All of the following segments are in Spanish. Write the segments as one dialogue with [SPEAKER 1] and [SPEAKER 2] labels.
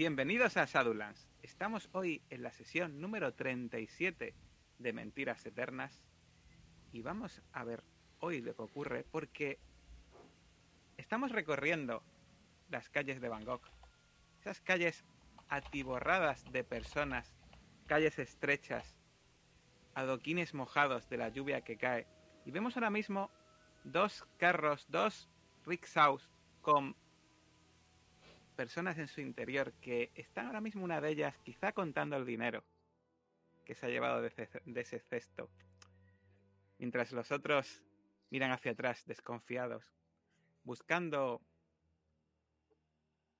[SPEAKER 1] Bienvenidos a Shadowlands. Estamos hoy en la sesión número 37 de Mentiras Eternas y vamos a ver hoy lo que ocurre porque estamos recorriendo las calles de Bangkok. Esas calles atiborradas de personas, calles estrechas, adoquines mojados de la lluvia que cae. Y vemos ahora mismo dos carros, dos rickshaws con personas en su interior que están ahora mismo una de ellas quizá contando el dinero que se ha llevado de ese, cesto. Mientras los otros miran hacia atrás desconfiados, buscando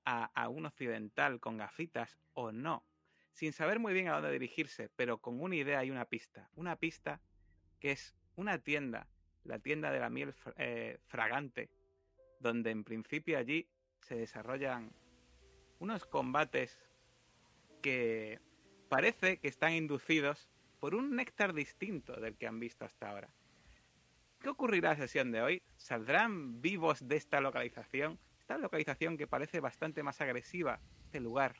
[SPEAKER 1] a, a, un occidental con gafitas o no, sin saber muy bien a dónde dirigirse, pero con una idea y una pista. Una pista que es una tienda, la tienda de la miel eh, fragante, donde en principio allí se desarrollan unos combates que parece que están inducidos por un néctar distinto del que han visto hasta ahora. ¿Qué ocurrirá en la sesión de hoy? ¿Saldrán vivos de esta localización? Esta localización que parece bastante más agresiva, este lugar,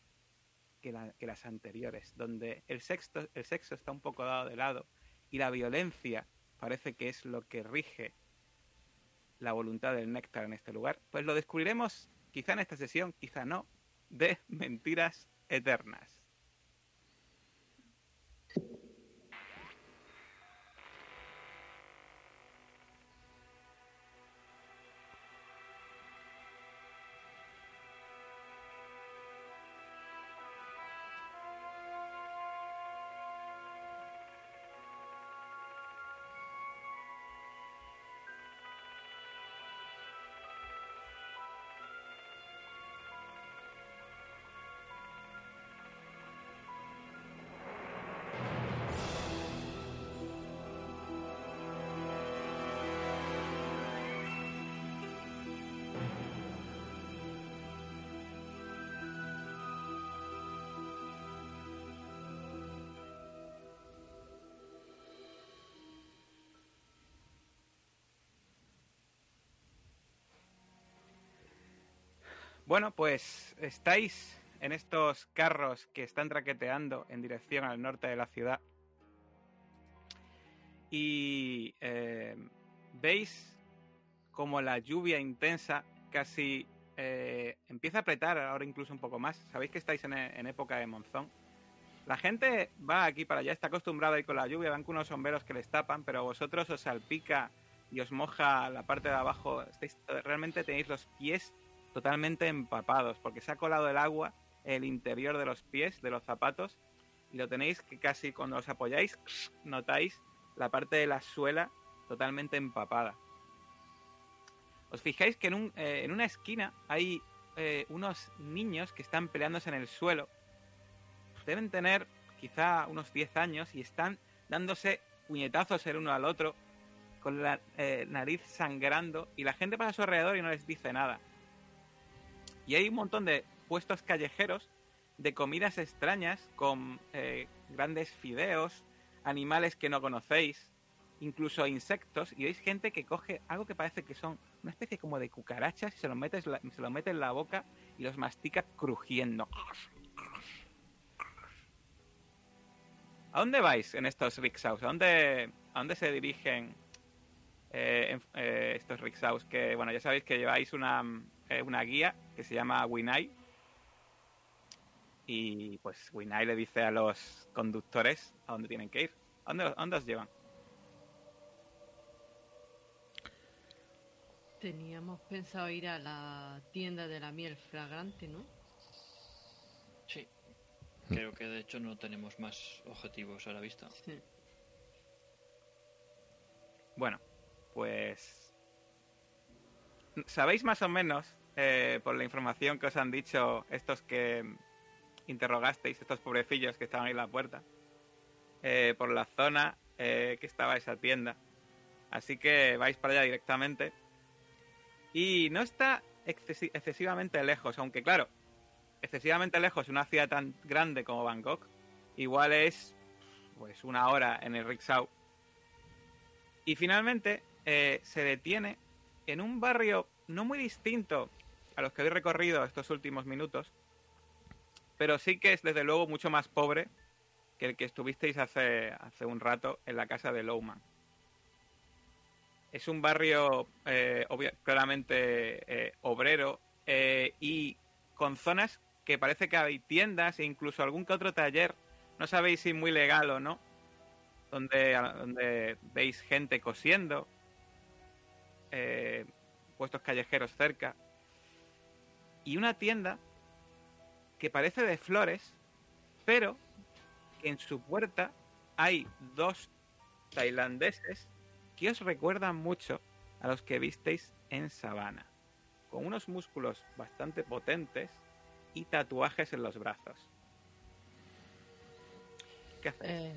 [SPEAKER 1] que, las anteriores, donde el sexo, el sexo está un poco dado de lado y la violencia parece que es lo que rige la voluntad del néctar en este lugar, pues lo descubriremos quizá en esta sesión, quizá no, de Mentiras Eternas. Bueno, pues estáis en estos carros que están traqueteando en dirección al norte de la ciudad. Y eh, veis como la lluvia intensa casi eh, empieza a apretar ahora incluso un poco más. Sabéis que estáis en, época de monzón. La gente va aquí para allá, está acostumbrada a ir con la lluvia, van con unos sombreros que les tapan, pero vosotros os salpica y os moja la parte de abajo. Estáis, realmente tenéis los pies totalmente empapados, porque se ha colado el agua el interior de los pies, de los zapatos, y lo tenéis que casi cuando os apoyáis, notáis la parte de la suela totalmente empapada. Os fijáis que en, un, eh, en una esquina hay eh, unos niños que están peleándose en el suelo. Deben tener quizá unos 10 años y están dándose puñetazos el uno al otro, con la eh, nariz sangrando, y la gente pasa a su alrededor y no les dice nada. Y hay un montón de puestos callejeros de comidas extrañas con eh, grandes fideos, animales que no conocéis, incluso insectos, y veis gente que coge algo que parece que son una especie como de cucarachas y se lo mete, se lo mete en la boca y los mastica crujiendo. ¿A dónde vais en estos rickshaws? ¿A dónde, a dónde se dirigen eh, eh, estos rickshaws? Que, bueno, ya sabéis que lleváis una, una guía que se llama Winai. Y pues Winai le dice a los conductores a dónde tienen que ir. ¿A dónde, os llevan?
[SPEAKER 2] Teníamos pensado ir a la tienda de la miel fragrante, ¿no?
[SPEAKER 3] Sí. Creo que de hecho no tenemos más objetivos a la vista. Sí.
[SPEAKER 1] Bueno, pues... ¿Sabéis más o menos eh, por la información que os han dicho estos que interrogasteis, estos pobrecillos que estaban ahí en la puerta, eh, por la zona eh, que estaba esa tienda. Así que vais para allá directamente. Y no está excesivamente lejos, aunque claro, excesivamente lejos, una ciudad tan grande como Bangkok, igual es pues una hora en el rickshaw. Y finalmente se detiene en un barrio no muy distinto los que habéis recorrido estos últimos minutos, pero sí que es desde luego mucho más pobre que el que estuvisteis hace, hace un rato en la casa de Lowman. Es un barrio eh, claramente eh, obrero eh, y con zonas que parece que hay tiendas e incluso algún que otro taller, no sabéis si muy legal o no, donde, donde veis gente cosiendo, puestos callejeros cerca, y una tienda que parece de flores, pero que en su puerta hay dos tailandeses que os recuerdan mucho a los que visteis en Sabana, con unos músculos bastante potentes y tatuajes en los brazos. ¿Qué hacéis?
[SPEAKER 2] Eh,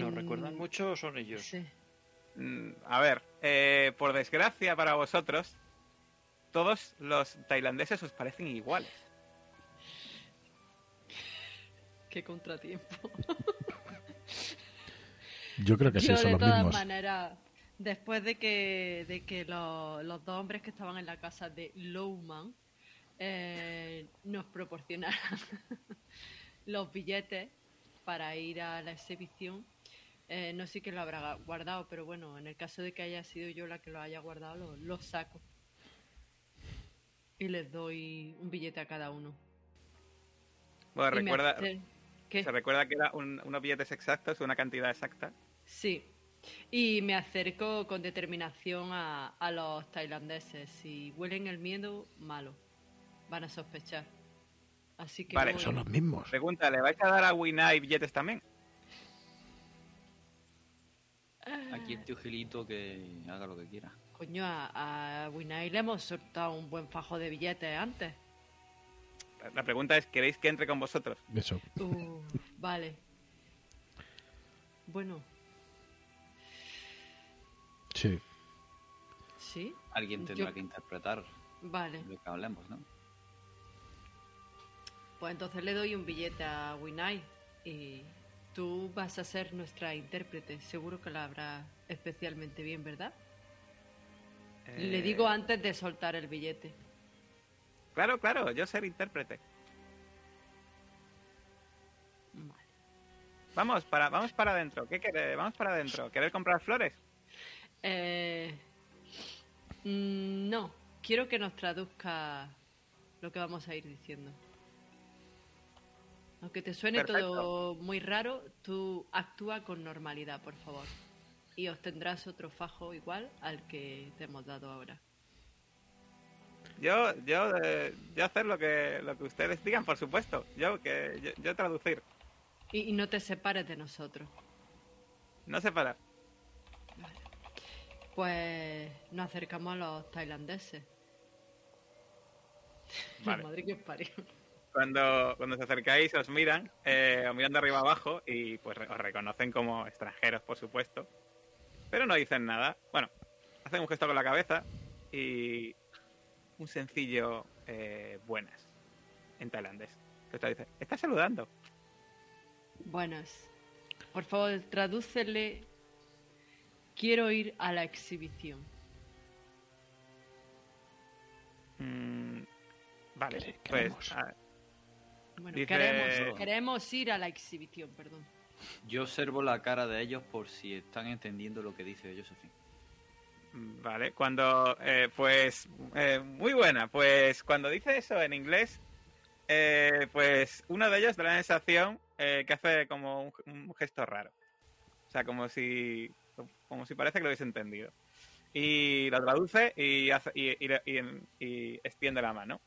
[SPEAKER 3] ¿Nos
[SPEAKER 2] en-
[SPEAKER 3] recuerdan mucho o son ellos?
[SPEAKER 2] Sí.
[SPEAKER 1] Mm, A ver, eh, por desgracia para vosotros, todos los tailandeses os parecen iguales.
[SPEAKER 2] Qué contratiempo.
[SPEAKER 4] Yo creo que sí,
[SPEAKER 2] Yo,
[SPEAKER 4] son
[SPEAKER 2] de
[SPEAKER 4] los
[SPEAKER 2] todas
[SPEAKER 4] mismos.
[SPEAKER 2] maneras, después de que, de que lo- los dos hombres que estaban en la casa de Lowman eh, nos proporcionaran los billetes para ir a la exhibición, eh, no sé quién lo habrá guardado, pero bueno, en el caso de que haya sido yo la que lo haya guardado, lo, lo saco. Y les doy un billete a cada uno.
[SPEAKER 1] Bueno,
[SPEAKER 2] Y
[SPEAKER 1] recuerda, se recuerda que era un- unos billetes exactos, una cantidad exacta.
[SPEAKER 2] Sí. Y me acerco con determinación a, a los tailandeses. Si huelen el miedo, malo. Van a sospechar. Así que
[SPEAKER 1] Vale,
[SPEAKER 2] voy-
[SPEAKER 4] Son los mismos.
[SPEAKER 1] Pregunta, ¿le vais a dar a Winai billetes también?
[SPEAKER 5] Aquí el tío Gilito que haga lo que quiera.
[SPEAKER 2] Coño, a, a Winai le hemos soltado un buen fajo de billetes antes.
[SPEAKER 1] La pregunta es, ¿queréis que entre con vosotros?
[SPEAKER 4] Eso.
[SPEAKER 2] Uh, vale. Bueno,
[SPEAKER 4] Sí.
[SPEAKER 2] sí,
[SPEAKER 5] Alguien tendrá
[SPEAKER 2] Yo-
[SPEAKER 5] que interpretar
[SPEAKER 2] vale.
[SPEAKER 5] lo que hablemos, ¿no?
[SPEAKER 2] Pues entonces le doy un billete a Winai y tú vas a ser nuestra intérprete. Seguro que la habrá especialmente bien, ¿verdad? Le
[SPEAKER 1] Eh,
[SPEAKER 2] digo antes de soltar el billete.
[SPEAKER 1] Claro, claro, yo ser intérprete.
[SPEAKER 2] Vale.
[SPEAKER 1] Vamos para, vamos para adentro. ¿Qué queréis? Vamos para adentro. ¿Queréis comprar flores?
[SPEAKER 2] Eh, mm, no, quiero que nos traduzca lo que vamos a ir diciendo. Aunque te suene
[SPEAKER 1] Perfecto.
[SPEAKER 2] todo muy raro, tú actúa con normalidad, por favor. Y obtendrás otro fajo igual al que te hemos dado ahora.
[SPEAKER 1] Yo, yo, eh, yo hacer lo que, lo que ustedes digan, por supuesto. Yo, que, yo, yo traducir.
[SPEAKER 2] Y, y no te separes de nosotros.
[SPEAKER 1] No separar.
[SPEAKER 2] Pues nos acercamos a los tailandeses.
[SPEAKER 1] Vale.
[SPEAKER 2] Madre que os parió.
[SPEAKER 1] Cuando, cuando os acercáis os miran, eh, os miran de arriba abajo y pues os reconocen como extranjeros, por supuesto. Pero no dicen nada. Bueno, hacen un gesto con la cabeza y un sencillo eh, buenas en tailandés. Que os dice, está saludando.
[SPEAKER 2] Buenas. Por favor, tradúcele. Quiero ir a la exhibición.
[SPEAKER 1] Mm, vale, pues
[SPEAKER 4] queremos.
[SPEAKER 1] ah,
[SPEAKER 2] Bueno,
[SPEAKER 1] Dice-
[SPEAKER 2] queremos, queremos ir a la exhibición, perdón.
[SPEAKER 5] Yo observo la cara de ellos por si están entendiendo lo que dice Josephine.
[SPEAKER 1] Vale, cuando, eh, pues, eh, muy buena, pues cuando dice eso en inglés, eh, pues uno de ellos da la sensación eh, que hace como un, gesto raro. O sea, como si, como si parece que lo hubiese entendido. Y lo traduce y, hace, y extiende la mano.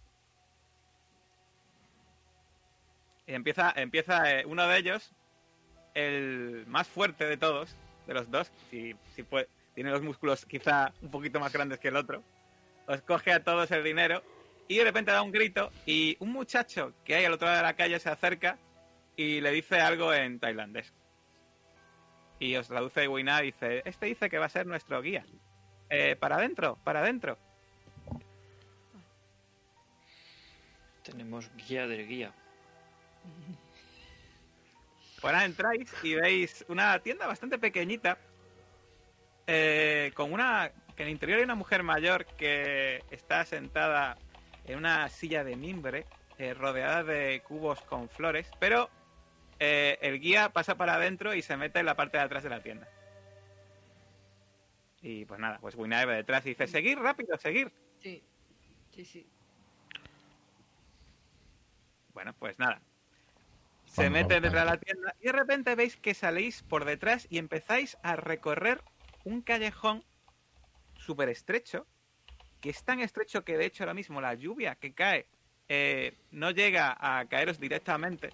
[SPEAKER 1] Y empieza, empieza eh, uno de ellos, el más fuerte de todos, de los dos, si, tiene los músculos quizá un poquito más grandes que el otro, os coge a todos el dinero y de repente da un grito y un muchacho que hay al otro lado de la calle se acerca y le dice algo en tailandés. Y os traduce Wina, dice, este dice que va a ser nuestro guía. Eh, para adentro, para adentro.
[SPEAKER 3] Tenemos guía del guía.
[SPEAKER 1] Ahora entráis y veis una tienda bastante pequeñita eh, con una que en el interior hay una mujer mayor que está sentada en una silla de mimbre eh, rodeada de cubos con flores, pero eh, el guía pasa para adentro y se mete en la parte de atrás de la tienda. Y pues nada, pues Winai va detrás y dice, seguir rápido, seguir.
[SPEAKER 2] Sí, sí, sí.
[SPEAKER 1] Bueno, pues nada. Se mete detrás de la tienda y de repente veis que salís por detrás y empezáis a recorrer un callejón súper estrecho, que es tan estrecho que de hecho ahora mismo la lluvia que cae eh, no llega a caeros directamente.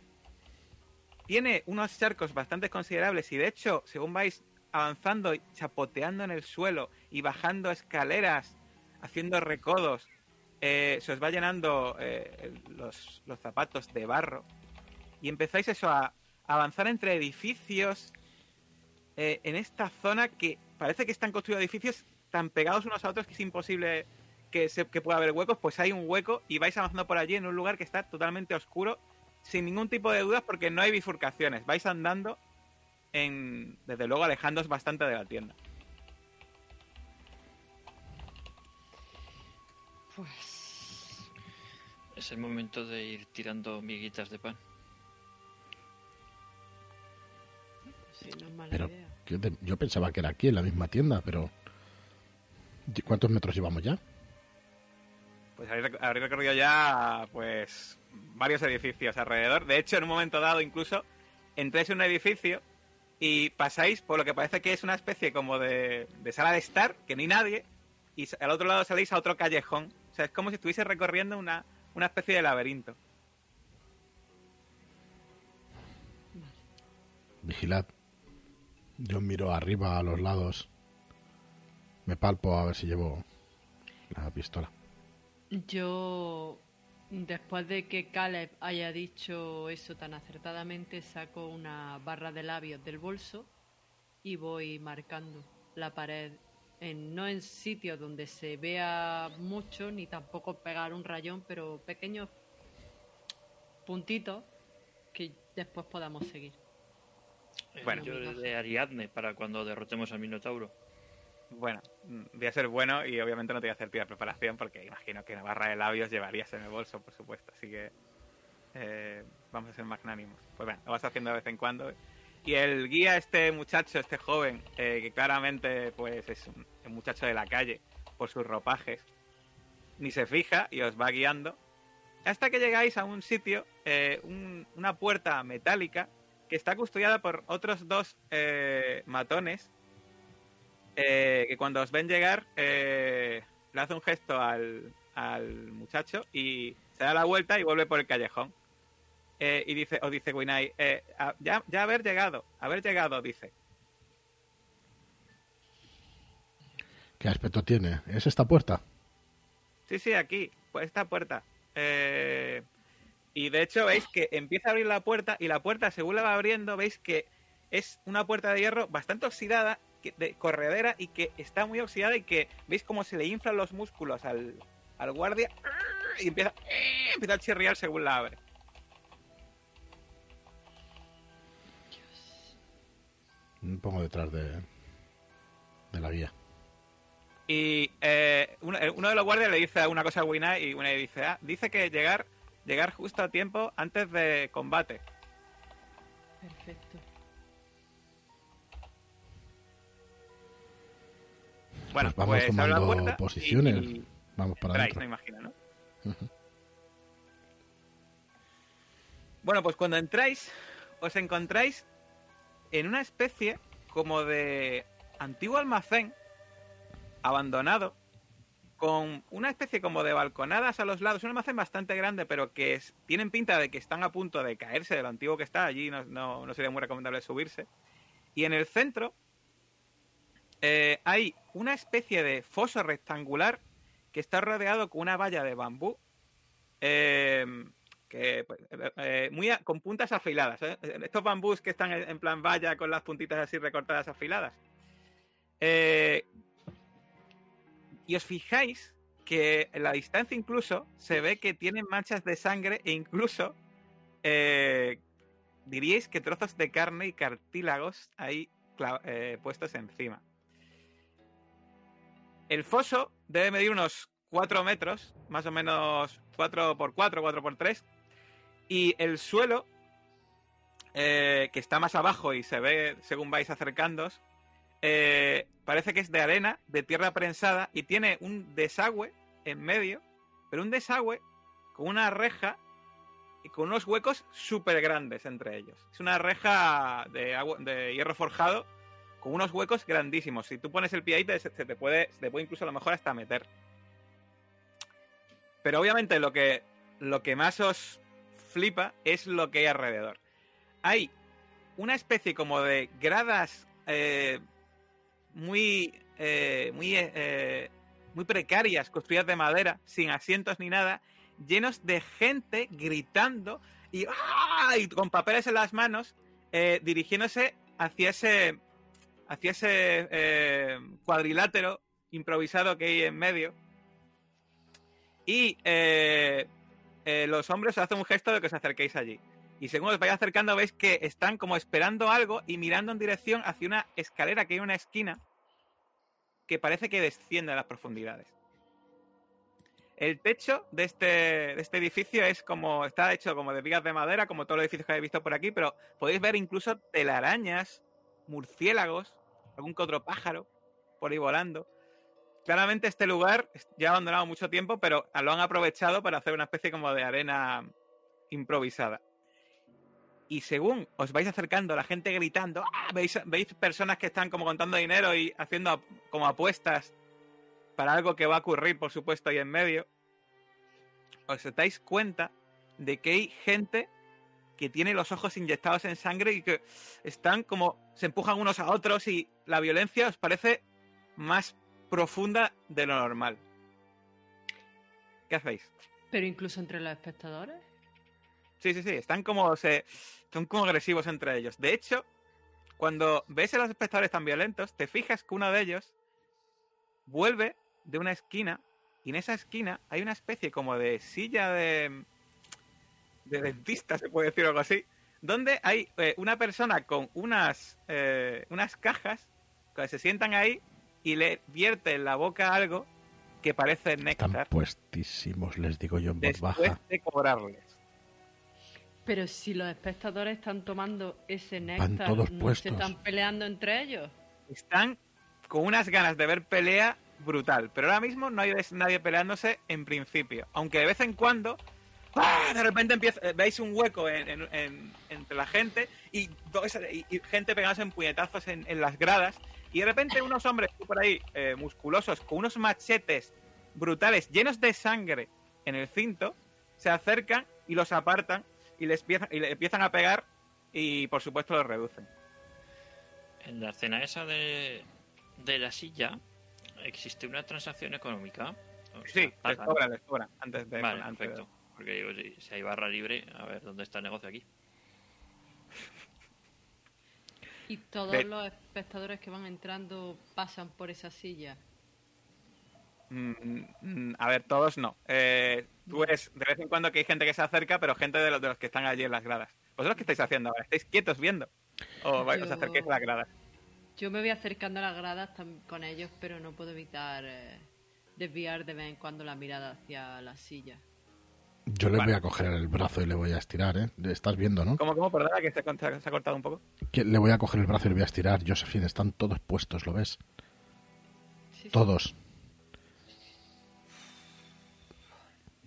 [SPEAKER 1] Tiene unos charcos bastante considerables y de hecho, según vais avanzando y chapoteando en el suelo y bajando escaleras, haciendo recodos, eh, se os va llenando eh, los, los zapatos de barro y empezáis eso a, avanzar entre edificios eh, en esta zona que parece que están construidos edificios tan pegados unos a otros que es imposible que, se, que pueda haber huecos, pues hay un hueco y vais avanzando por allí en un lugar que está totalmente oscuro, sin ningún tipo de dudas porque no hay bifurcaciones, vais andando en, desde luego alejándoos bastante de la tienda.
[SPEAKER 2] Pues.
[SPEAKER 3] Es el momento de ir tirando miguitas de pan.
[SPEAKER 2] Sí, no es mala
[SPEAKER 4] Pero-
[SPEAKER 2] idea.
[SPEAKER 4] Yo, te- yo pensaba que era aquí, en la misma tienda, pero... ¿Cuántos metros llevamos ya?
[SPEAKER 1] Pues habréis recorrido ya pues varios edificios alrededor. De hecho, en un momento dado incluso entráis en un edificio y pasáis por lo que parece que es una especie como de, de sala de estar, que no hay nadie, y al otro lado salís a otro callejón. O sea, es como si estuviese recorriendo una, una especie de laberinto.
[SPEAKER 4] Vigilad. Yo miro arriba, a los lados. Me palpo a ver si llevo la pistola.
[SPEAKER 2] Yo, después de que Caleb haya dicho eso tan acertadamente, saco una barra de labios del bolso y voy marcando la pared, en, no en sitios donde se vea mucho, ni tampoco pegar un rayón, pero pequeños puntitos que después podamos seguir.
[SPEAKER 1] Bueno.
[SPEAKER 3] Yo de Ariadne para cuando derrotemos al Minotauro.
[SPEAKER 1] Bueno, mm, voy a ser bueno y obviamente no te voy a hacer de preparación porque imagino que una barra de labios llevarías en el bolso, por supuesto. Así que eh, vamos a ser magnánimos. Pues bueno, lo vas haciendo de vez en cuando. Y el guía, este muchacho, este joven, eh, que claramente pues es un, un muchacho de la calle por sus ropajes, ni se fija y os va guiando hasta que llegáis a un sitio, eh, un- una puerta metálica que está custodiada por otros dos eh, matones eh, que cuando os ven llegar eh, le hace un gesto al, al muchacho y se da la vuelta y vuelve por el callejón. Y dice, os dice Winai, eh, ya, ya haber llegado, haber llegado, dice.
[SPEAKER 4] ¿Qué aspecto tiene? ¿Es esta puerta?
[SPEAKER 1] Sí, sí, aquí, pues esta puerta. Eh, y de hecho veis que empieza a abrir la puerta y la puerta, según la va abriendo, veis que es una puerta de hierro bastante oxidada, que- de corredera y que está muy oxidada y que veis cómo se le inflan los músculos al, al guardia y empieza, empieza a chirriar según la abre.
[SPEAKER 4] Me pongo detrás de, de la guía.
[SPEAKER 1] Y eh, uno, uno de los guardias le dice una cosa a Winai y Winai dice, ah, dice que llegar, llegar justo a tiempo antes de combate.
[SPEAKER 2] Perfecto.
[SPEAKER 1] Bueno,
[SPEAKER 4] Pues vamos
[SPEAKER 1] pues la
[SPEAKER 4] tomando
[SPEAKER 1] puerta
[SPEAKER 4] posiciones.
[SPEAKER 1] y-
[SPEAKER 4] Vamos para
[SPEAKER 1] Entráis,
[SPEAKER 4] adentro.
[SPEAKER 1] me imagino, ¿no? Bueno, pues cuando entráis, os encontráis en una especie como de antiguo almacén abandonado, con una especie como de balconadas a los lados. Un almacén bastante grande, pero que tienen pinta de que están a punto de caerse de lo antiguo que está. Allí no, no- sería muy recomendable subirse. Y en el centro eh, hay una especie de foso rectangular que está rodeado con una valla de bambú eh, que pues, eh, muy con puntas afiladas. Estos bambús que están en en plan valla con las puntitas así recortadas afiladas. Eh, y os fijáis que en la distancia incluso se ve que tienen manchas de sangre e incluso eh, diríais que trozos de carne y cartílagos ahí eh, puestos encima. El foso debe medir unos 4 metros, más o menos 4x4, 4x3. Y el suelo, eh, que está más abajo y se ve según vais acercándoos, eh, parece que es de arena, de tierra prensada, y tiene un desagüe en medio, pero un desagüe con una reja y con unos huecos súper grandes entre ellos. Es una reja de, hierro forjado con unos huecos grandísimos. Si tú pones el pie ahí, te- se te puede, te puede incluso a lo mejor hasta meter. Pero obviamente lo que, lo que más os flipa es lo que hay alrededor. Hay una especie como de gradas eh, muy, eh, muy, eh, muy precarias, construidas de madera, sin asientos ni nada, llenos de gente gritando y, ¡ah! con papeles en las manos, eh, dirigiéndose hacia ese, hacia ese eh, cuadrilátero improvisado que hay en medio. Y eh, eh, los hombres hacen un gesto de que os acerquéis allí. Y según os vais acercando, veis que están como esperando algo y mirando en dirección hacia una escalera que hay en una esquina que parece que desciende a las profundidades. El techo de este, de este edificio es como. está hecho como de vigas de madera, como todos los edificios que habéis visto por aquí, pero podéis ver incluso telarañas, murciélagos, algún que otro pájaro por ahí volando. Claramente este lugar ya abandonado mucho tiempo, pero lo han aprovechado para hacer una especie como de arena improvisada. Y según os vais acercando, la gente gritando, ¡ah! veis, personas que están como contando dinero y haciendo como apuestas para algo que va a ocurrir, por supuesto, ahí en medio. Os dais cuenta de que hay gente que tiene los ojos inyectados en sangre y que están como se empujan unos a otros y la violencia os parece más profunda de lo normal. ¿Qué hacéis?
[SPEAKER 2] Pero incluso entre los espectadores.
[SPEAKER 1] Sí, sí, sí, están como se son como agresivos entre ellos. De hecho, cuando ves a los espectadores tan violentos, te fijas que uno de ellos vuelve de una esquina y en esa esquina hay una especie como de silla de de dentista, se puede decir algo así, donde hay eh, una persona con unas eh, unas cajas que se sientan ahí y le vierte en la boca algo que parece
[SPEAKER 4] Están
[SPEAKER 1] néctar
[SPEAKER 4] puestísimos, les digo yo en voz baja.
[SPEAKER 1] de cobrarles.
[SPEAKER 2] Pero si los espectadores están tomando ese néctar,
[SPEAKER 4] todos
[SPEAKER 2] ¿no
[SPEAKER 4] puestos.
[SPEAKER 2] se están peleando entre ellos?
[SPEAKER 1] están con unas ganas de ver pelea brutal. Pero ahora mismo no hay nadie peleándose en principio. Aunque de vez en cuando, ¡ah! de repente empieza, eh, veis un hueco en- en- en- entre la gente y, gente pegándose en puñetazos en, en las gradas. Y de repente unos hombres por ahí, eh, musculosos, con unos machetes brutales, llenos de sangre en el cinto, se acercan y los apartan y les empiezan, y le empiezan a pegar y por supuesto los reducen.
[SPEAKER 3] En la escena esa de, de la silla, ¿existe una transacción económica? O sea,
[SPEAKER 1] Sí, les
[SPEAKER 3] pagan.
[SPEAKER 1] cobran, les cobran. Antes de,
[SPEAKER 3] Vale,
[SPEAKER 1] antes de-
[SPEAKER 3] perfecto. Porque digo, si, si hay barra libre, a ver, ¿dónde está el negocio aquí?
[SPEAKER 2] Y todos los espectadores que van entrando pasan por esa silla.
[SPEAKER 1] Mm, mm, a ver, todos no. Eh, tú ves de vez en cuando que hay gente que se acerca, pero gente de los, de los que están allí en las gradas. ¿Vosotros qué estáis haciendo ahora? ¿Estáis quietos viendo? ¿O vais- os
[SPEAKER 2] Yo-
[SPEAKER 1] acerquéis a las gradas?
[SPEAKER 2] Yo me voy acercando a las gradas con ellos, pero no puedo evitar eh, desviar de vez en cuando la mirada hacia la silla.
[SPEAKER 4] Yo le
[SPEAKER 1] Vale.
[SPEAKER 4] voy a coger el brazo y le voy a estirar, ¿eh? Estás viendo, ¿no?
[SPEAKER 1] ¿Cómo, cómo? Perdona, que se, ha- se ha cortado un poco.
[SPEAKER 4] Que Le voy a coger el brazo y le voy a estirar. Josephine, están todos puestos, ¿lo ves?
[SPEAKER 2] Sí, sí.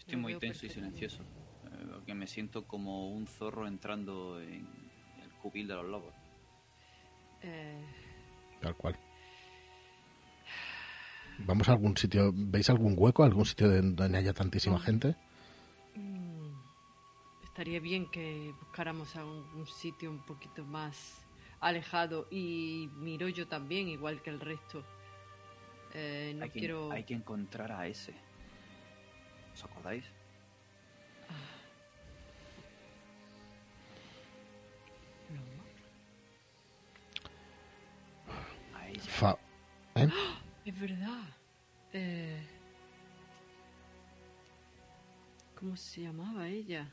[SPEAKER 5] Estoy muy tenso y silencioso. eh, porque me siento como un zorro entrando en el cubil de los lobos.
[SPEAKER 2] Eh,
[SPEAKER 4] Tal cual. ¿Vamos a algún sitio? ¿Veis algún hueco? ¿Algún sitio de- donde haya tantísima
[SPEAKER 2] Mm.
[SPEAKER 4] gente?
[SPEAKER 2] mm, estaría bien que buscáramos a un, un sitio un poquito más alejado y miro yo también, igual que el resto. Eh, no
[SPEAKER 5] hay, que,
[SPEAKER 2] quiero...
[SPEAKER 5] hay que encontrar a ese. ¿Os acordáis? A ella.
[SPEAKER 4] Fa- ¿Eh?
[SPEAKER 2] Es verdad. Eh, ¿Cómo se llamaba ella?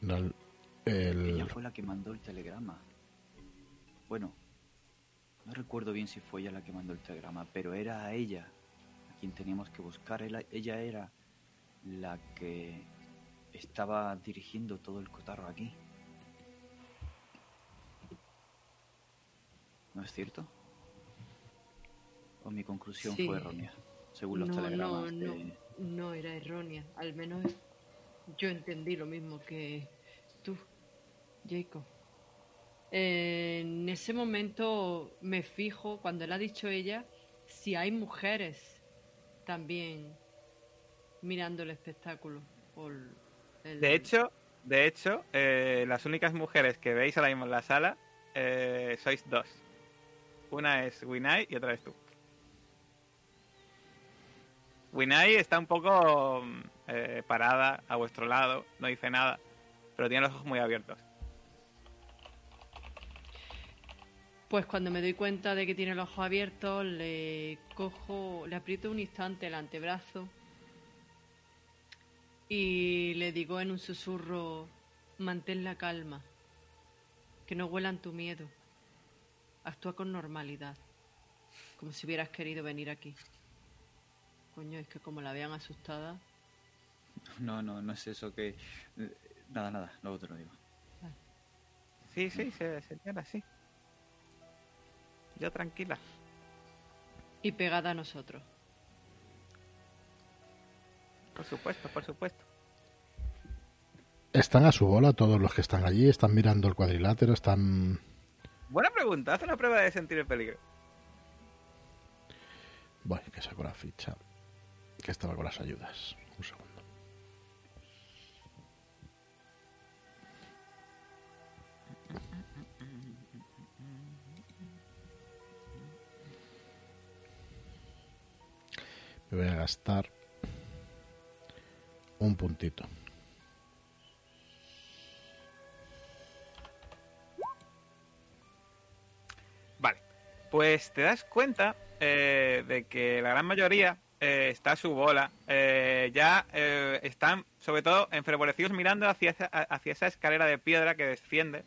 [SPEAKER 4] No, el- el-
[SPEAKER 5] Ella fue la que mandó el telegrama. Bueno, No recuerdo bien si fue ella la que mandó el telegrama, pero era a ella a quien teníamos que buscar. Ella, era la que estaba dirigiendo todo el cotarro aquí. ¿No es cierto? ¿O mi conclusión
[SPEAKER 2] Sí.
[SPEAKER 5] fue errónea? Según los
[SPEAKER 2] no,
[SPEAKER 5] telegramas
[SPEAKER 2] no, no era errónea. Al menos yo entendí lo mismo que tú, Jacob. En ese momento me fijo, cuando le ha dicho ella, si hay mujeres también mirando el espectáculo. el-
[SPEAKER 1] De hecho, de hecho, eh, las únicas mujeres que veis ahora mismo en la sala eh, sois dos. Una es Winai y otra es tú. Winai está un poco mm, eh, parada a vuestro lado, no dice nada, pero tiene los ojos muy abiertos.
[SPEAKER 2] Pues cuando me doy cuenta de que tiene los ojos abiertos, le cojo, le aprieto un instante el antebrazo y le digo en un susurro, mantén la calma, que no huelan tu miedo, actúa con normalidad, como si hubieras querido venir aquí. Coño, es que como la vean asustada,
[SPEAKER 5] No, no, no es eso que... eh, Nada, nada, luego te lo digo.
[SPEAKER 1] Sí, sí, se, señora, sí. Yo tranquila.
[SPEAKER 2] y pegada a nosotros.
[SPEAKER 1] Por supuesto, por supuesto.
[SPEAKER 4] ¿Están a su bola todos los que están allí? ¿Están mirando el cuadrilátero? ¿Están...?
[SPEAKER 1] Buena pregunta, haz una prueba de sentir el peligro.
[SPEAKER 4] Voy, que saco la ficha. Que estaba con las ayudas. Voy a gastar un puntito.
[SPEAKER 1] Vale, pues te das cuenta eh, de que la gran mayoría eh, está a su bola. eh, ya eh, están, sobre todo, enfervorecidos mirando hacia esa, hacia esa escalera de piedra que desciende,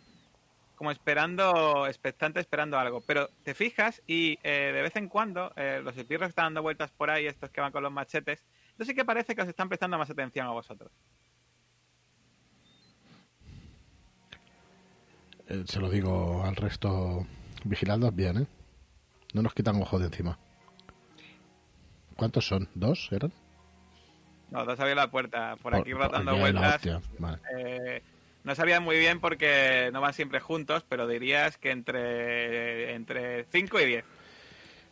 [SPEAKER 1] como esperando, expectante, esperando algo. Pero te fijas y eh, de vez en cuando eh, los espirros que están dando vueltas por ahí, estos que van con los machetes, entonces sí que parece que os están prestando más atención a vosotros.
[SPEAKER 4] Eh, se lo digo al resto. Vigiladlos bien, ¿eh? No nos quitan ojos de encima. ¿Cuántos son? ¿Dos eran?
[SPEAKER 1] No, has abierto la puerta por aquí
[SPEAKER 4] Por-
[SPEAKER 1] rotando vueltas.
[SPEAKER 4] Vale.
[SPEAKER 1] Eh, no sabían muy bien porque no van siempre juntos, pero dirías que entre entre 5 y 10.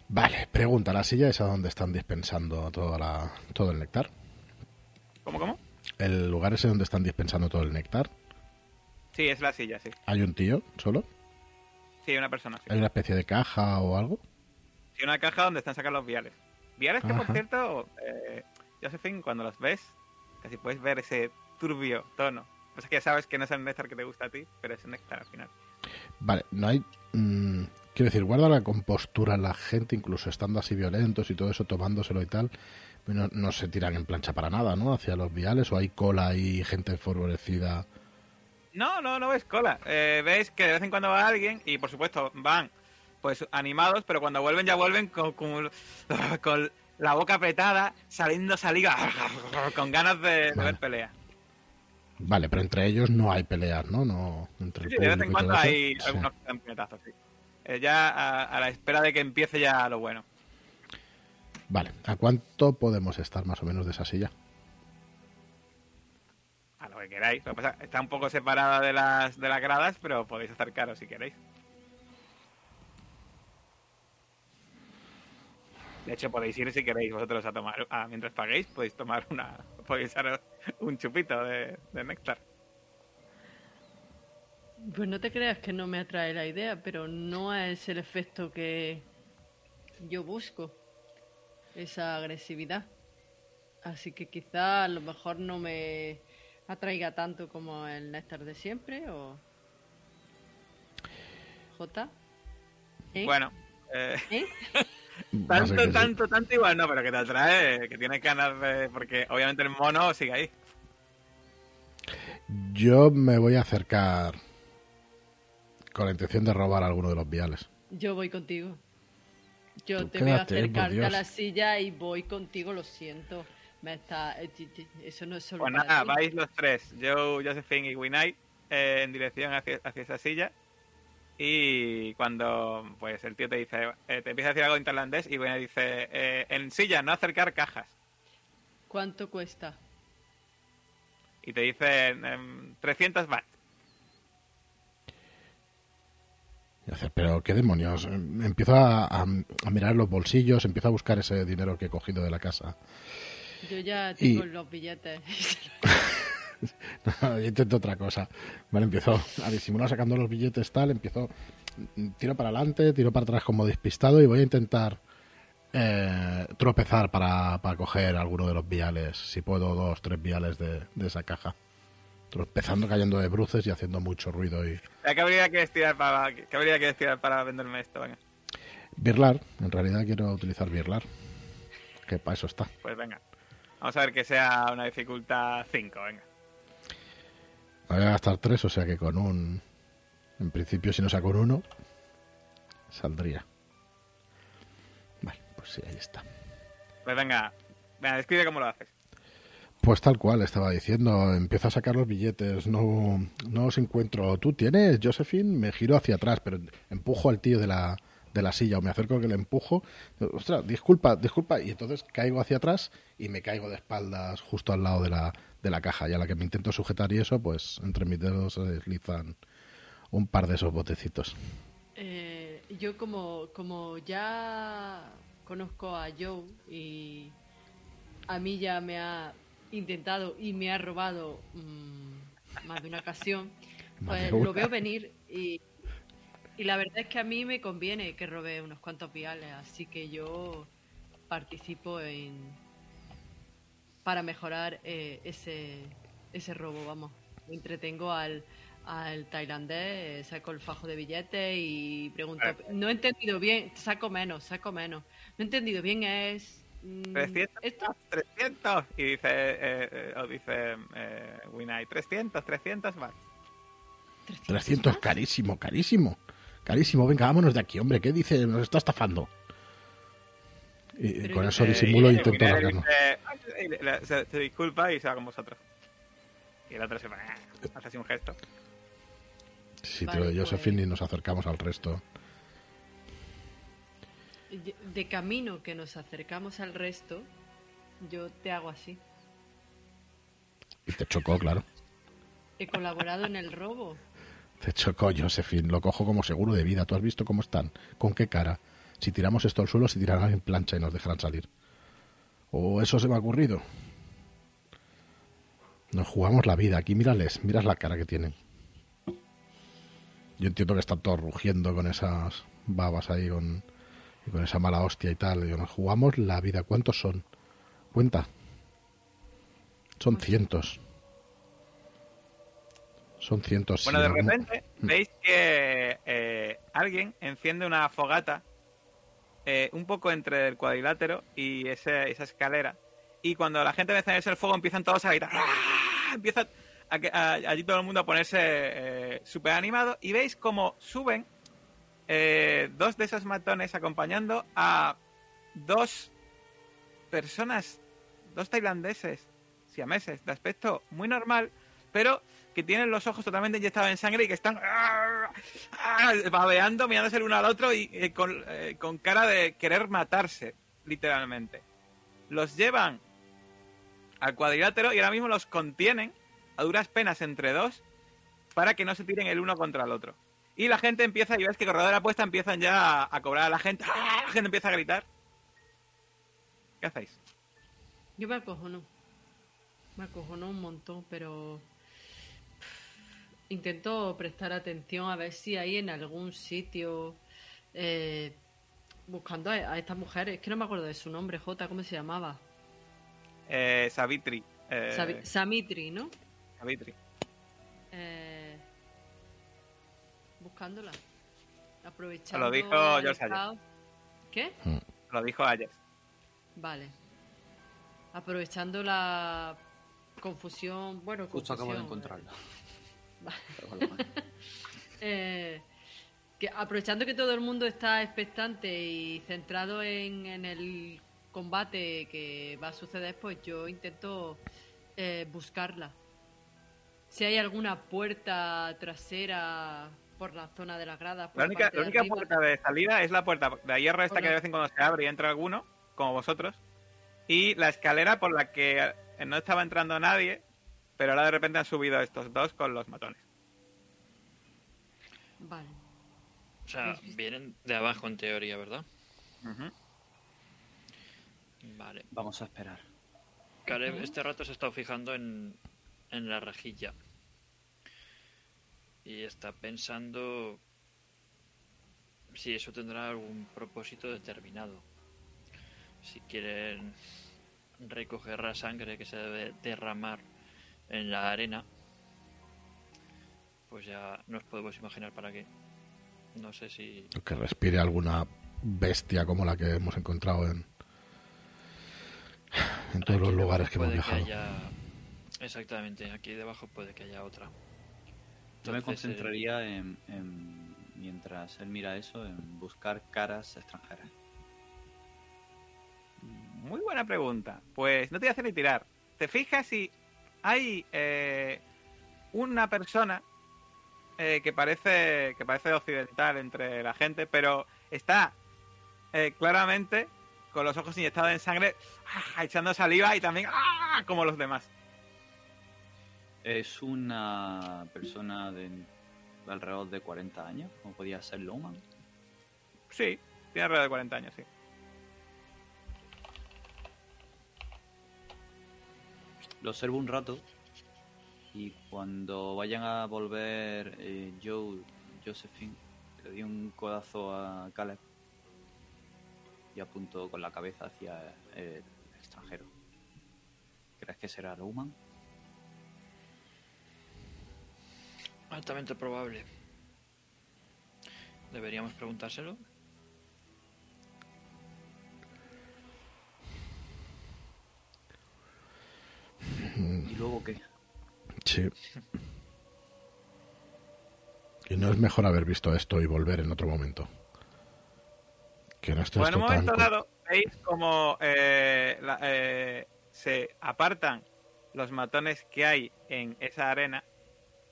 [SPEAKER 4] Vale, pregunta, ¿la silla esa donde están dispensando toda la, todo el néctar?
[SPEAKER 1] ¿Cómo, cómo?
[SPEAKER 4] ¿El lugar ese donde están dispensando todo el néctar?
[SPEAKER 1] Sí, es la silla, sí.
[SPEAKER 4] ¿Hay un tío solo?
[SPEAKER 1] Sí, una persona, sí.
[SPEAKER 4] ¿Hay una especie de caja o algo?
[SPEAKER 1] Sí, una caja donde están sacando los viales. Viales que, por cierto, eh, Josephine, cuando los ves, casi puedes ver ese turbio tono. Pues que ya sabes que no es el néctar que te gusta a ti, pero es el néctar al final.
[SPEAKER 4] Vale, no hay... mm, quiero decir, guarda la compostura la gente, incluso estando así violentos y todo eso, tomándoselo y tal. No, no se tiran en plancha para nada, ¿no? Hacia los viales o hay cola y gente favorecida.
[SPEAKER 1] No, no, no ves cola. Eh, ves que de vez en cuando va alguien y, por supuesto, van pues animados, pero cuando vuelven ya vuelven con, con, con la boca apretada, saliendo saliva, con ganas de, ver pelea.
[SPEAKER 4] Vale, pero entre ellos no hay peleas, ¿no? no entre el
[SPEAKER 1] Sí, de vez en cuando hay
[SPEAKER 4] Sí.
[SPEAKER 1] algunos puñetazos, sí. Eh, ya a, a la espera de que empiece ya lo bueno.
[SPEAKER 4] Vale, ¿a cuánto podemos estar más o menos de esa silla?
[SPEAKER 1] A lo que queráis. Lo que pasa, está un poco separada de las, de las gradas, pero podéis acercaros si queréis. De hecho, podéis ir si queréis vosotros a tomar. ah, mientras paguéis, podéis tomar una. Podéis hacer un chupito de, de néctar.
[SPEAKER 2] Pues no te creas que no me atrae la idea, pero no es el efecto que yo busco, esa agresividad. Así que quizá a lo mejor no me atraiga tanto como el néctar de siempre o... J. ¿Eh?
[SPEAKER 1] Bueno, eh,
[SPEAKER 2] ¿Eh?
[SPEAKER 1] Tanto, tanto, tanto igual no, pero que te atrae, que tienes ganas de. Porque obviamente el mono sigue ahí.
[SPEAKER 4] Yo me voy a acercar con la intención de robar alguno de los viales.
[SPEAKER 2] Yo voy contigo. Yo
[SPEAKER 4] Tú
[SPEAKER 2] te voy a acercarte a la silla y voy contigo, lo siento. Me está... eh, Eso no es solo
[SPEAKER 1] Pues
[SPEAKER 2] para
[SPEAKER 1] nada,
[SPEAKER 2] ti.
[SPEAKER 1] vais los tres, Joe, Josephine y Winai, eh, en dirección hacia, hacia esa silla. Y cuando pues el tío te dice, eh, te empieza a decir algo en tailandés y Winai dice, eh, en silla, no acercar cajas.
[SPEAKER 2] ¿Cuánto cuesta?
[SPEAKER 1] Y te dice em, 300 baht.
[SPEAKER 4] Y hace, pero qué demonios. Empiezo a, a- a mirar los bolsillos, empiezo a buscar ese dinero que he cogido de la casa.
[SPEAKER 2] Yo ya
[SPEAKER 4] Y-
[SPEAKER 2] tengo los billetes.
[SPEAKER 4] Yo intento otra cosa. Vale, empiezo a disimular sacando los billetes tal, empiezo tiro para adelante, tiro para atrás como despistado y voy a intentar eh, tropezar para, para coger alguno de los viales, si puedo dos, tres viales de, de esa caja. Tropezando, cayendo de bruces y haciendo mucho ruido y
[SPEAKER 1] ¿Qué habilidad quieres tirar para, qué habilidad quieres tirar para venderme esto? Venga,
[SPEAKER 4] birlar. En realidad quiero utilizar birlar, que para eso está.
[SPEAKER 1] pues venga. Vamos a ver que sea una dificultad 5, venga.
[SPEAKER 4] Voy a gastar tres, o sea que con un... En principio, si no saco un uno, saldría. Vale, pues sí, ahí está.
[SPEAKER 1] Pues venga, venga, describe cómo lo haces.
[SPEAKER 4] Pues tal cual, estaba diciendo, empiezo a sacar los billetes, no, no os encuentro. ¿Tú tienes, Josephine? Me giro hacia atrás, pero empujo al tío de la, de la silla o me acerco que le empujo. Ostras, disculpa, disculpa. Y entonces caigo hacia atrás y me caigo de espaldas justo al lado de la, de la caja. Y a la que me intento sujetar y eso, pues entre mis dedos se deslizan un par de esos botecitos.
[SPEAKER 2] Eh, yo como, como ya conozco a Joe y a mí ya me ha intentado y me ha robado mm, más de una ocasión, pues lo veo venir y, y la verdad es que a mí me conviene que robe unos cuantos viales, así que yo participo en para mejorar eh, ese, ese robo, vamos. Entretengo al, al tailandés, eh, saco el fajo de billetes y pregunto, no he entendido bien, saco menos, saco menos. No he entendido bien, es... mm,
[SPEAKER 1] 300,
[SPEAKER 2] esto-
[SPEAKER 1] 300. Y dice, eh, eh, o dice eh, Winai, 300, 300 baht.
[SPEAKER 4] 300,
[SPEAKER 2] más.
[SPEAKER 4] carísimo, carísimo. Carísimo, venga, vámonos de aquí, hombre. ¿Qué dice? Nos está estafando. Y
[SPEAKER 2] Pero
[SPEAKER 4] con eso
[SPEAKER 1] Eh,
[SPEAKER 4] disimulo e intento largarnos.
[SPEAKER 1] se, se disculpa y se va con vosotros. Y el otro se va, hace así un gesto.
[SPEAKER 4] Sí,
[SPEAKER 2] Vale,
[SPEAKER 4] tiro de
[SPEAKER 2] pues-
[SPEAKER 4] Josephine y nos acercamos al resto.
[SPEAKER 2] De camino que nos acercamos al resto, yo te hago así.
[SPEAKER 4] Y te chocó, claro.
[SPEAKER 2] He colaborado en el robo.
[SPEAKER 4] Te chocó, Josephine. Lo cojo como seguro de vida. ¿Tú has visto cómo están? ¿Con qué cara? Si tiramos esto al suelo, se tirarán en plancha y nos dejarán salir. ¿O eso se me ha ocurrido? Nos jugamos la vida. Aquí mírales. Miras la cara que tienen. Yo entiendo que están todos rugiendo con esas babas ahí, con, y con esa mala hostia y tal. Digo, nos jugamos la vida. ¿Cuántos son? Cuenta. Son cientos. Son cientos.
[SPEAKER 1] Bueno, de repente veis que eh, alguien enciende una fogata eh, un poco entre el cuadrilátero y ese- esa escalera. Y cuando la gente ve encenderse el fuego, empiezan todos a gritar. ¡Ah! Empieza a a- allí todo el mundo a ponerse eh, súper animado. Y veis como suben eh, dos de esos matones acompañando a dos personas, dos tailandeses, siameses, de aspecto muy normal, pero que tienen los ojos totalmente inyectados en sangre y que están ¡ah! ¡ah! babeando, mirándose el uno al otro y eh, con, eh, con cara de querer matarse, literalmente. Los llevan al cuadrilátero y ahora mismo los contienen a duras penas entre dos para que no se tiren el uno contra el otro. Y la gente empieza, y ves que corredor de la apuesta empiezan ya a, a cobrar a la gente. ¡Ah! La gente empieza a gritar. ¿Qué hacéis?
[SPEAKER 2] Yo me acojono. Me acojono un montón, pero intento prestar atención a ver si hay en algún sitio eh, buscando a, a esta mujer. Es que no me acuerdo de su nombre, J, ¿cómo se llamaba?
[SPEAKER 1] Eh, Savitri. eh,
[SPEAKER 2] Samitri, ¿no?
[SPEAKER 1] Savitri.
[SPEAKER 2] Eh, buscándola. Aprovechando.
[SPEAKER 1] Lo dijo George Ayer.
[SPEAKER 2] ¿Qué?
[SPEAKER 1] Lo dijo ayer.
[SPEAKER 2] Vale. Aprovechando la confusión. Bueno,
[SPEAKER 5] Justo acabo de
[SPEAKER 2] confusión, Eh, Que aprovechando que todo el mundo está expectante y centrado en, en el combate que va a suceder, pues yo intento eh, buscarla. Si hay alguna puerta trasera por la zona de las gradas.
[SPEAKER 1] La única, la única puerta de salida es la puerta de hierro esta que de vez en cuando se abre y entra alguno, como vosotros. Y la escalera por la que no estaba entrando nadie, pero ahora de repente han subido estos dos con los matones.
[SPEAKER 2] Vale.
[SPEAKER 3] O sea, vienen de abajo en teoría, ¿verdad? Vale.
[SPEAKER 5] Vamos a esperar.
[SPEAKER 3] Caleb este rato se ha estado fijando en, en la rejilla. Y está pensando si eso tendrá algún propósito determinado. Si quieren recoger la sangre que se debe derramar en la arena, pues ya nos podemos imaginar para qué. No sé si
[SPEAKER 4] Que respire alguna bestia como la que hemos encontrado en, en todos
[SPEAKER 3] Aquí
[SPEAKER 4] los lugares que hemos
[SPEAKER 3] puede
[SPEAKER 4] viajado.
[SPEAKER 3] haya- Exactamente, aquí debajo puede que haya otra.
[SPEAKER 5] Yo me
[SPEAKER 3] eh,
[SPEAKER 5] concentraría en, en- mientras él mira eso, en buscar caras extranjeras.
[SPEAKER 1] Muy buena pregunta. Pues no te voy a hacer ni tirar. ¿Te fijas si hay eh, una persona eh, que parece que parece occidental entre la gente, pero está eh, claramente con los ojos inyectados en sangre, ¡ah! echando saliva y también ¡ah! como los demás.
[SPEAKER 5] Es una persona de alrededor de 40 años, como podía ser Lowman.
[SPEAKER 1] Sí, tiene alrededor de 40 años, sí.
[SPEAKER 5] Lo observo un rato y cuando vayan a volver eh, Joe, Josephine, le doy un codazo a Caleb y apunto con la cabeza hacia el extranjero. ¿Crees que será Lowman?
[SPEAKER 3] Altamente probable. Deberíamos preguntárselo.
[SPEAKER 5] Luego qué?
[SPEAKER 4] Sí. Y no es mejor haber visto esto y volver en otro momento. Que no esté
[SPEAKER 1] Pues en un
[SPEAKER 4] tan
[SPEAKER 1] momento dado veis como eh, la- eh, se apartan los matones que hay en esa arena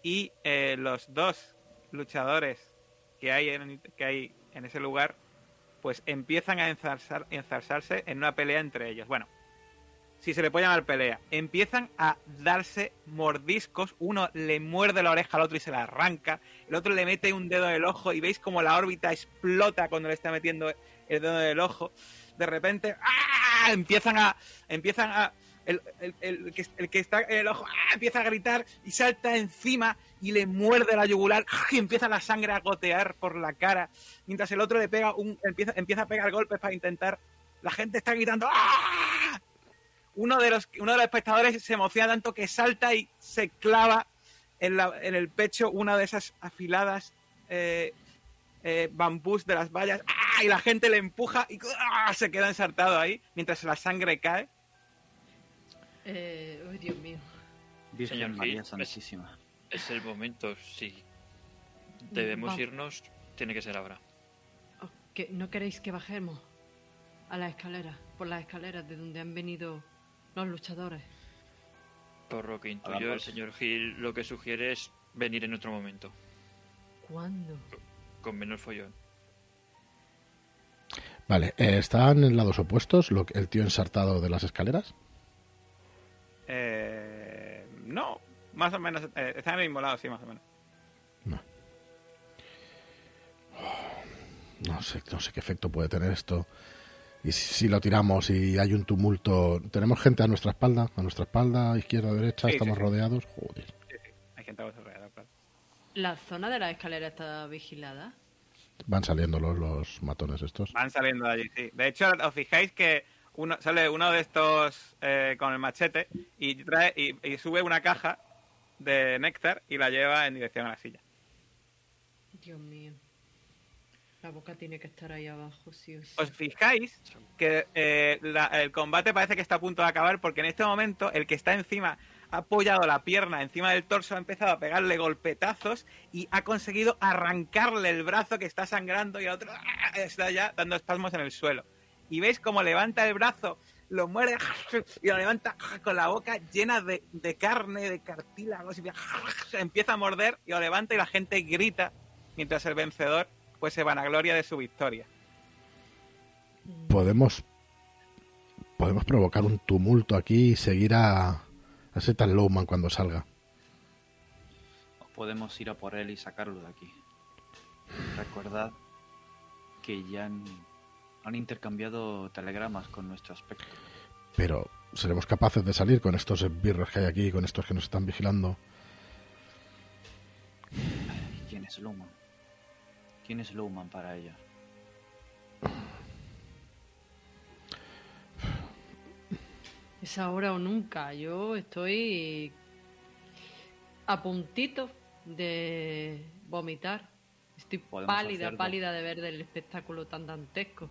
[SPEAKER 1] y eh, los dos luchadores que hay en, que hay en ese lugar pues empiezan a enzarzar- enzarzarse en una pelea entre ellos. Bueno, si se le puede llamar pelea, empiezan a darse mordiscos, uno le muerde la oreja al otro y se la arranca, el otro le mete un dedo en el ojo y veis como la órbita explota cuando le está metiendo el dedo del ojo. De repente, ¡ah! empiezan a. Empiezan a. El, el- el que, el que está en el ojo ¡ah! empieza a gritar y salta encima y le muerde la yugular ¡ah! y empieza la sangre a gotear por la cara. Mientras el otro le pega un. empieza, empieza a pegar golpes para intentar. La gente está gritando ¡ah! Uno de los, uno de los espectadores se emociona tanto que salta y se clava en, la- en el pecho una de esas afiladas eh, eh, bambús de las vallas ¡ah! y la gente le empuja y ¡ah! se queda ensartado ahí mientras la sangre cae.
[SPEAKER 2] Eh, Dios mío.
[SPEAKER 5] Virgen
[SPEAKER 3] Señor
[SPEAKER 5] María Santísima.
[SPEAKER 3] Es el momento, si debemos
[SPEAKER 2] Va-
[SPEAKER 3] irnos, tiene que ser ahora.
[SPEAKER 2] Oh, ¿que ¿No queréis que bajemos a la escalera? Por las escaleras de donde han venido los luchadores.
[SPEAKER 3] Por lo que intuyo, el señor Gil lo que sugiere es venir en otro momento,
[SPEAKER 2] ¿Cuándo?
[SPEAKER 3] con menos follón.
[SPEAKER 4] Vale, eh, ¿están en lados opuestos lo el tío ensartado de las escaleras?
[SPEAKER 1] Eh, no, más o menos. eh, está en el mismo lado, sí, más o menos.
[SPEAKER 4] No. No sé, no sé qué efecto puede tener esto. Y si, si lo tiramos y hay un tumulto, tenemos gente a nuestra espalda, a nuestra espalda, izquierda, derecha,
[SPEAKER 1] Sí,
[SPEAKER 4] estamos
[SPEAKER 1] sí, sí.
[SPEAKER 4] rodeados. Joder.
[SPEAKER 1] Sí, sí, hay gente a claro.
[SPEAKER 2] ¿La zona de la escalera está vigilada?
[SPEAKER 4] Van saliendo los, los matones estos.
[SPEAKER 1] Van saliendo de allí, sí. De hecho, os fijáis que uno, sale uno de estos eh, con el machete y, trae, y, y sube una caja de néctar y la lleva en dirección a la silla.
[SPEAKER 2] Dios mío. La boca tiene que estar ahí abajo, sí o sí.
[SPEAKER 1] Os fijáis que eh, la- el combate parece que está a punto de acabar porque en este momento el que está encima ha apoyado la pierna encima del torso, ha empezado a pegarle golpetazos y ha conseguido arrancarle el brazo que está sangrando y el otro ¡ah! está ya dando espasmos en el suelo. Y veis cómo levanta el brazo, lo muerde y lo levanta con la boca llena de, de carne, de cartílagos y empieza a morder y lo levanta y la gente grita mientras el vencedor pues se vanagloria de su victoria.
[SPEAKER 4] Podemos podemos provocar un tumulto aquí y seguir a, a ese tal Lowman cuando salga.
[SPEAKER 5] O podemos ir a por él y sacarlo de aquí. Recordad que ya han, han intercambiado telegramas con nuestro aspecto.
[SPEAKER 4] Pero seremos capaces de salir con estos esbirros que hay aquí, con estos que nos están vigilando.
[SPEAKER 5] ¿Y quién es Lowman? ¿Quién es Lowman para ella?
[SPEAKER 2] Es ahora o nunca. Yo estoy a puntito de vomitar. Estoy pálida,
[SPEAKER 5] hacerlo.
[SPEAKER 2] pálida de ver del espectáculo tan dantesco.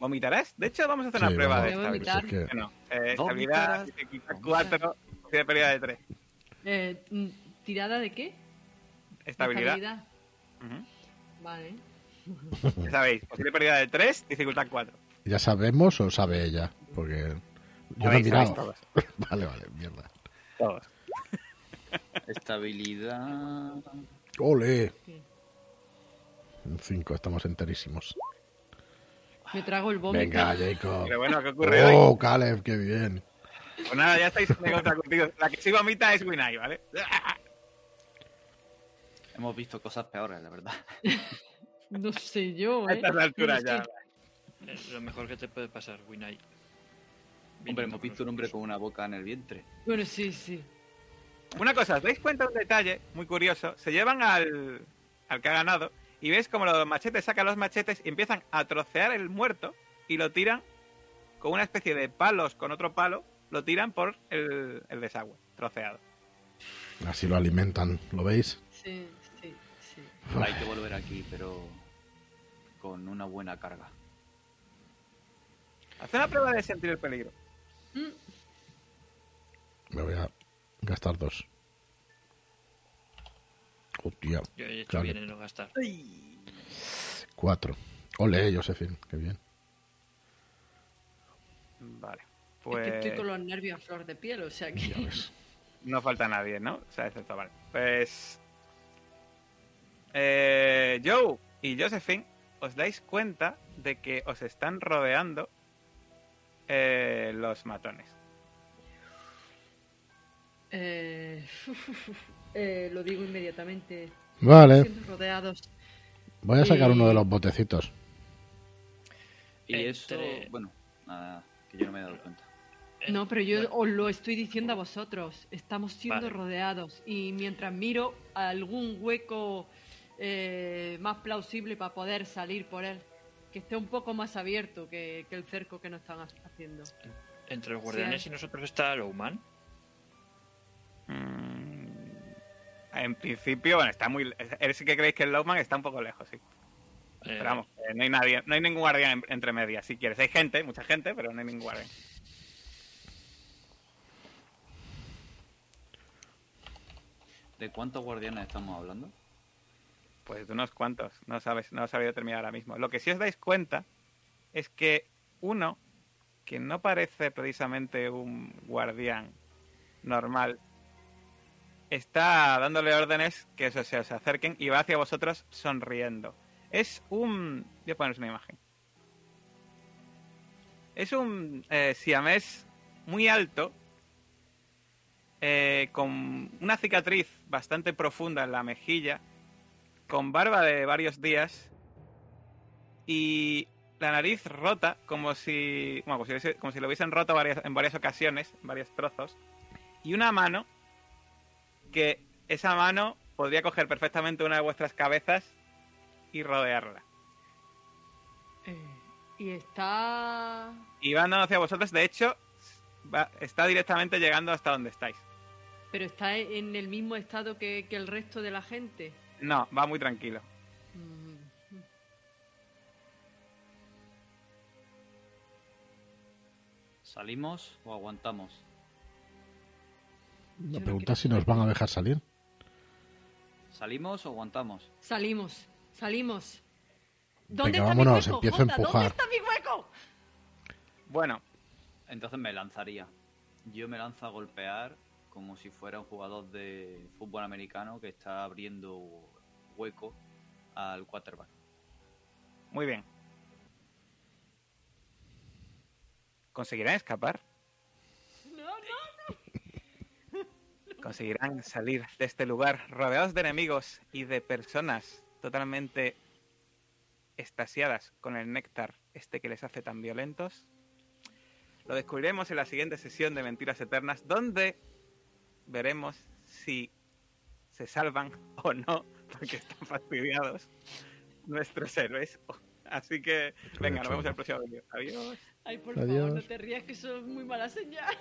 [SPEAKER 1] ¿Vomitarás? De hecho, vamos a hacer una prueba de
[SPEAKER 2] Voy a
[SPEAKER 1] estabilidad.
[SPEAKER 2] vomitar.
[SPEAKER 4] Es que-
[SPEAKER 1] Bueno, eh, te cuatro, tiene pérdida de tres.
[SPEAKER 2] Eh, mm, ¿Tirada de qué?
[SPEAKER 1] Estabilidad.
[SPEAKER 2] Estabilidad.
[SPEAKER 1] Ujú.
[SPEAKER 2] Vale.
[SPEAKER 1] Ya sabéis, posible pérdida de tres, dificultad cuatro.
[SPEAKER 4] ¿Ya sabemos o sabe ella? Porque yo no he mirado. vale, vale, mierda.
[SPEAKER 1] Todos.
[SPEAKER 5] Estabilidad.
[SPEAKER 4] ¡Ole! En cinco, estamos enterísimos.
[SPEAKER 2] Me trago el vómito.
[SPEAKER 4] Venga, Jacob.
[SPEAKER 1] Pero bueno, ¿qué ocurre hoy?
[SPEAKER 4] ¡Oh, Caleb, qué bien!
[SPEAKER 1] Pues nada, ya estáis de contracurtidos. La que sí vomita es Winai, ¿vale?
[SPEAKER 5] Hemos visto cosas peores, la verdad.
[SPEAKER 2] No sé yo,
[SPEAKER 1] A
[SPEAKER 2] ¿eh?
[SPEAKER 1] estas alturas
[SPEAKER 2] Yo no
[SPEAKER 1] ya.
[SPEAKER 3] Es lo mejor que te puede pasar, Winai.
[SPEAKER 5] Hombre, hemos visto un hombre con una boca en el vientre.
[SPEAKER 2] Bueno, sí, sí.
[SPEAKER 1] Una cosa, ¿os dais cuenta de un detalle muy curioso? Se llevan al, al que ha ganado y ves como los machetes sacan los machetes y empiezan a trocear el muerto y lo tiran con una especie de palos con otro palo, lo tiran por el, el desagüe, troceado.
[SPEAKER 4] Así lo alimentan, ¿lo veis?
[SPEAKER 2] Sí.
[SPEAKER 5] Hay que volver aquí, pero con una buena carga.
[SPEAKER 1] Haz una prueba de sentir el peligro.
[SPEAKER 2] Mm,
[SPEAKER 4] Me voy a gastar dos. Hostia,
[SPEAKER 3] Yo he hecho
[SPEAKER 4] Claro.
[SPEAKER 3] bien en no gastar.
[SPEAKER 4] cuatro. Ole, Josephine, qué bien.
[SPEAKER 1] Vale.
[SPEAKER 2] Es
[SPEAKER 1] Pues
[SPEAKER 2] que estoy con los nervios a flor de piel, o sea que.
[SPEAKER 1] No falta nadie, ¿no? O sea, excepto, vale. Pues... Eh, Joe y Josephine, os dais cuenta de que os están rodeando eh, los matones.
[SPEAKER 2] Eh, eh, lo digo inmediatamente.
[SPEAKER 4] Vale,
[SPEAKER 2] Siendo rodeados.
[SPEAKER 4] voy a sacar
[SPEAKER 2] Y-
[SPEAKER 4] uno de los botecitos.
[SPEAKER 5] Y
[SPEAKER 3] Entre-
[SPEAKER 5] eso, bueno, nada, que yo no me he dado cuenta.
[SPEAKER 2] No, pero yo
[SPEAKER 3] Bueno,
[SPEAKER 2] os lo estoy diciendo a vosotros. Estamos siendo
[SPEAKER 3] Vale.
[SPEAKER 2] rodeados. Y mientras miro algún hueco eh, más plausible para poder salir por él, que esté un poco más abierto que, que el cerco que nos están ha- haciendo.
[SPEAKER 3] Entre los guardianes y nosotros está Lowman.
[SPEAKER 1] Mm, en principio, bueno, está muy... Él sí que creéis que el Lowman está un poco lejos, sí.
[SPEAKER 3] Eh,
[SPEAKER 1] Pero vamos, eh, no hay nadie, no hay ningún guardián en- entre medias, si quieres. Hay gente, mucha gente, pero no hay ningún guardián.
[SPEAKER 5] ¿De cuántos guardianes estamos hablando?
[SPEAKER 1] Pues de unos cuantos, no sabes, no he sabido terminar ahora mismo. Lo que sí os dais cuenta es que uno, que no parece precisamente un guardián normal, está dándole órdenes que se, os acerquen y va hacia vosotros sonriendo. Es un... Voy a poneros una imagen. Es un eh, siamés muy alto, eh, con una cicatriz bastante profunda en la mejilla, con barba de varios días y la nariz rota, como si, bueno, como si, hubiese- como si lo hubiesen roto varias, en varias ocasiones, en varios trozos, y una mano que esa mano podría coger perfectamente una de vuestras cabezas y rodearla.
[SPEAKER 2] Eh, y está.
[SPEAKER 1] Y va andando hacia vosotros, de hecho, va- está directamente llegando hasta donde estáis.
[SPEAKER 2] Pero está en el mismo estado que, que el resto de la gente.
[SPEAKER 1] No, va muy tranquilo.
[SPEAKER 5] ¿Salimos o aguantamos?
[SPEAKER 4] La pregunta es si nos van a dejar salir.
[SPEAKER 5] ¿Salimos o aguantamos?
[SPEAKER 2] Salimos, salimos. ¿Dónde
[SPEAKER 4] Venga,
[SPEAKER 2] está
[SPEAKER 4] vámonos,
[SPEAKER 2] mi hueco?
[SPEAKER 4] empiezo a
[SPEAKER 2] Jota,
[SPEAKER 4] empujar.
[SPEAKER 2] ¿Dónde está mi hueco?
[SPEAKER 1] Bueno,
[SPEAKER 5] Entonces me lanzaría. Yo me lanzo a golpear como si fuera un jugador de fútbol americano que está abriendo hueco al quarterback.
[SPEAKER 1] muy bien. ¿Conseguirán escapar?
[SPEAKER 2] No, no.
[SPEAKER 1] ¿Conseguirán salir de este lugar rodeados de enemigos y de personas totalmente estasiadas con el néctar este que les hace tan violentos? Lo descubriremos en la siguiente sesión de Mentiras Eternas, donde veremos si se salvan o no, porque están fastidiados nuestros héroes. Así que, venga, nos vemos en el próximo vídeo. Adiós.
[SPEAKER 2] Ay, por
[SPEAKER 4] Adiós.
[SPEAKER 2] favor, no te rías que eso es muy mala señal.